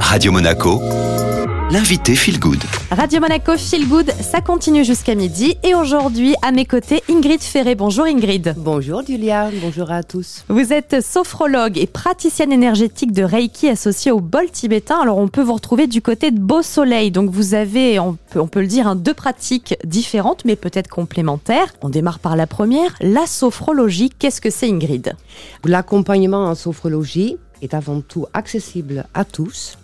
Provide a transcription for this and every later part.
Radio Monaco, l'invité Feel Good. Radio Monaco Feel Good, ça continue jusqu'à midi. Et aujourd'hui, à mes côtés, Ingrid Ferré. Bonjour Ingrid. Bonjour Julia, bonjour à tous. Vous êtes sophrologue et praticienne énergétique de Reiki associée au bol tibétain. Alors on peut vous retrouver du côté de Beau Soleil. Donc vous avez, on peut, on peut le dire, hein, deux pratiques différentes mais peut-être complémentaires. On démarre par la première, la sophrologie. Qu'est-ce que c'est Ingrid? L'accompagnement en sophrologie est avant tout accessible à tous,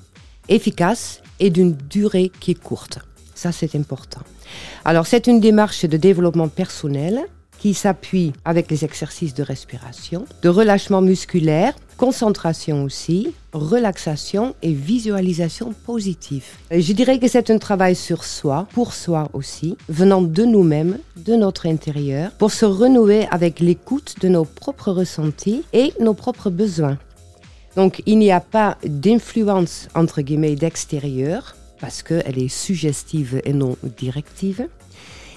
efficace et d'une durée qui est courte. Ça, c'est important. Alors, c'est une démarche de développement personnel qui s'appuie avec les exercices de respiration, de relâchement musculaire, concentration aussi, relaxation et visualisation positive. Je dirais que c'est un travail sur soi, pour soi aussi, venant de nous-mêmes, de notre intérieur, pour se renouer avec l'écoute de nos propres ressentis et nos propres besoins. Donc il n'y a pas d'influence entre guillemets d'extérieur parce qu'elle est suggestive et non directive.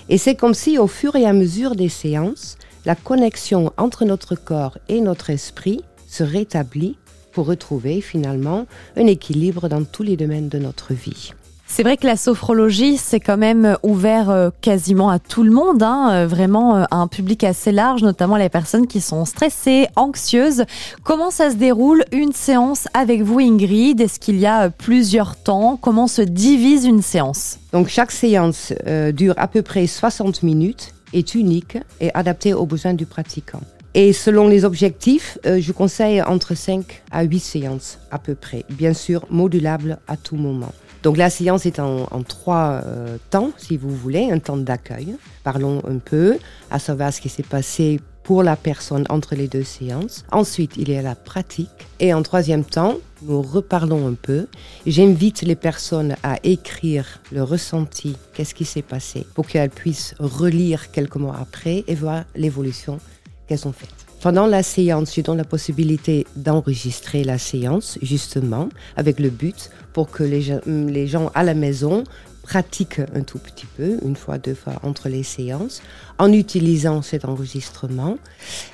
Et c'est comme si au fur et à mesure des séances, la connexion entre notre corps et notre esprit se rétablit pour retrouver finalement un équilibre dans tous les domaines de notre vie. C'est vrai que la sophrologie, c'est quand même ouvert euh, quasiment à tout le monde, hein, euh, vraiment euh, à un public assez large, notamment les personnes qui sont stressées, anxieuses. Comment ça se déroule une séance avec vous, Ingrid? Est-ce qu'il y a plusieurs temps? Comment se divise une séance? Donc chaque séance euh, dure à peu près 60 minutes, est unique et adaptée aux besoins du pratiquant. Et selon les objectifs, euh, je conseille entre 5 à 8 séances à peu près, bien sûr modulable à tout moment. Donc la séance est en, trois euh, temps, si vous voulez, un temps d'accueil. Parlons un peu, à savoir ce qui s'est passé pour la personne entre les deux séances. Ensuite, il y a la pratique. Et en troisième temps, nous reparlons un peu. J'invite les personnes à écrire le ressenti, qu'est-ce qui s'est passé, pour qu'elles puissent relire quelques mois après et voir l'évolution qu'elles ont faite. Pendant la séance, je donne la possibilité d'enregistrer la séance, justement, avec le but pour que les gens, à la maison pratiquent un tout petit peu, une fois, deux fois entre les séances, en utilisant cet enregistrement.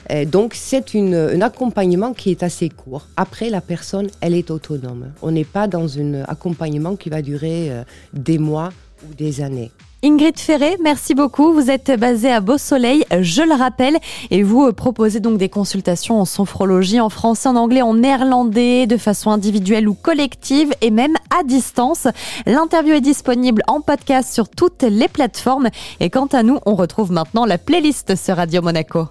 Et donc, c'est un accompagnement qui est assez court. Après, la personne, elle est autonome. On n'est pas dans un accompagnement qui va durer euh, des mois ou des années. Ingrid Ferré, merci beaucoup. Vous êtes basée à Beau Soleil, je le rappelle, et vous euh, proposez donc des consultations en sophrologie en français, en anglais, en néerlandais, de façon individuelle ou collective, et même à distance. L'interview est disponible en podcast sur toutes les plateformes. Et quant à nous, on retrouve maintenant la playlist sur Radio Monaco.